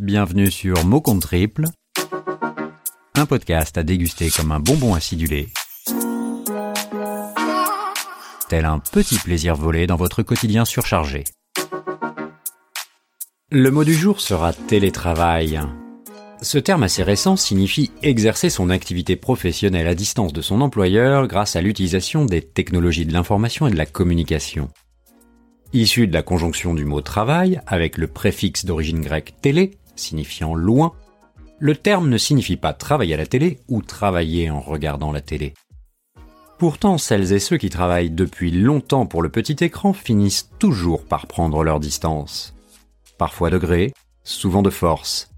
Bienvenue sur Mot Triple, un podcast à déguster comme un bonbon acidulé, tel un petit plaisir volé dans votre quotidien surchargé. Le mot du jour sera télétravail. Ce terme assez récent signifie exercer son activité professionnelle à distance de son employeur grâce à l'utilisation des technologies de l'information et de la communication. Issu de la conjonction du mot travail avec le préfixe d'origine grecque télé, signifiant loin, le terme ne signifie pas travailler à la télé ou travailler en regardant la télé. Pourtant, celles et ceux qui travaillent depuis longtemps pour le petit écran finissent toujours par prendre leur distance. Parfois de gré, souvent de force.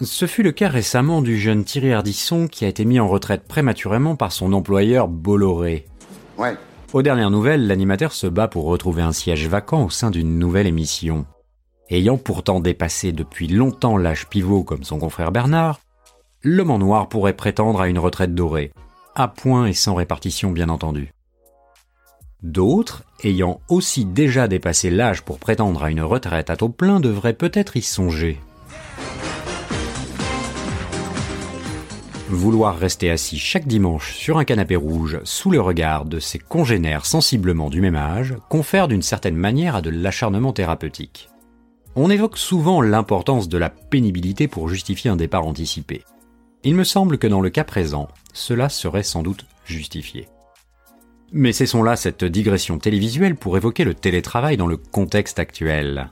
Ce fut le cas récemment du jeune Thierry Ardisson qui a été mis en retraite prématurément par son employeur Bolloré. Ouais, aux dernières nouvelles, l'animateur se bat pour retrouver un siège vacant au sein d'une nouvelle émission. Ayant pourtant dépassé depuis longtemps l'âge pivot comme son confrère Bernard, l'homme en noir pourrait prétendre à une retraite dorée, à point et sans répartition bien entendu. D'autres, ayant aussi déjà dépassé l'âge pour prétendre à une retraite à taux plein, devraient peut-être y songer. Vouloir rester assis chaque dimanche sur un canapé rouge sous le regard de ses congénères sensiblement du même âge confère d'une certaine manière à de l'acharnement thérapeutique. On évoque souvent l'importance de la pénibilité pour justifier un départ anticipé. Il me semble que dans le cas présent, cela serait sans doute justifié. Mais cessons là cette digression télévisuelle pour évoquer le télétravail dans le contexte actuel.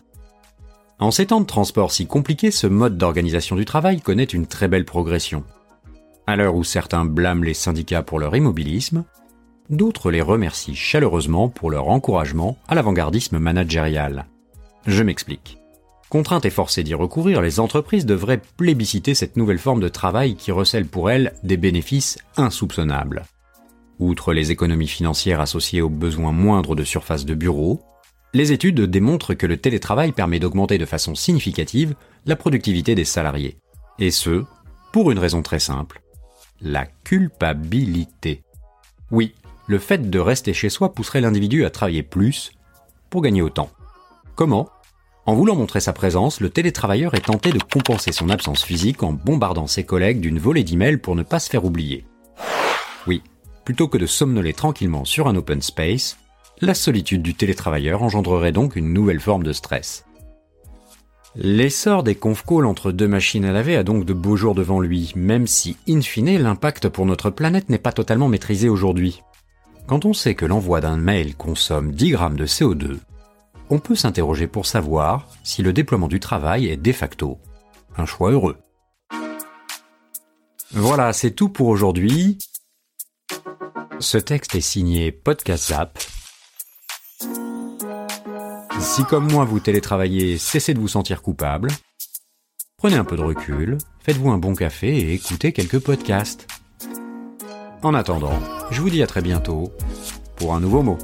En ces temps de transport si compliqués, ce mode d'organisation du travail connaît une très belle progression. À l'heure où certains blâment les syndicats pour leur immobilisme, d'autres les remercient chaleureusement pour leur encouragement à l'avant-gardisme managérial. Je m'explique. Contraintes et forcées d'y recourir, les entreprises devraient plébisciter cette nouvelle forme de travail qui recèle pour elles des bénéfices insoupçonnables. Outre les économies financières associées aux besoins moindres de surface de bureau, les études démontrent que le télétravail permet d'augmenter de façon significative la productivité des salariés. Et ce, pour une raison très simple la culpabilité. Oui, le fait de rester chez soi pousserait l'individu à travailler plus pour gagner autant. Comment? En voulant montrer sa présence, le télétravailleur est tenté de compenser son absence physique en bombardant ses collègues d'une volée d'emails pour ne pas se faire oublier. Oui, plutôt que de somnoler tranquillement sur un open space, la solitude du télétravailleur engendrerait donc une nouvelle forme de stress. L'essor des conf calls entre deux machines à laver a donc de beaux jours devant lui, même si, in fine, l'impact pour notre planète n'est pas totalement maîtrisé aujourd'hui. Quand on sait que l'envoi d'un mail consomme 10 grammes de CO2, on peut s'interroger pour savoir si le déploiement du travail est de facto un choix heureux. Voilà, c'est tout pour aujourd'hui. Ce texte est signé Podcast Zap si comme moi vous télétravaillez, cessez de vous sentir coupable. Prenez un peu de recul, faites-vous un bon café et écoutez quelques podcasts. En attendant, je vous dis à très bientôt pour un nouveau mot.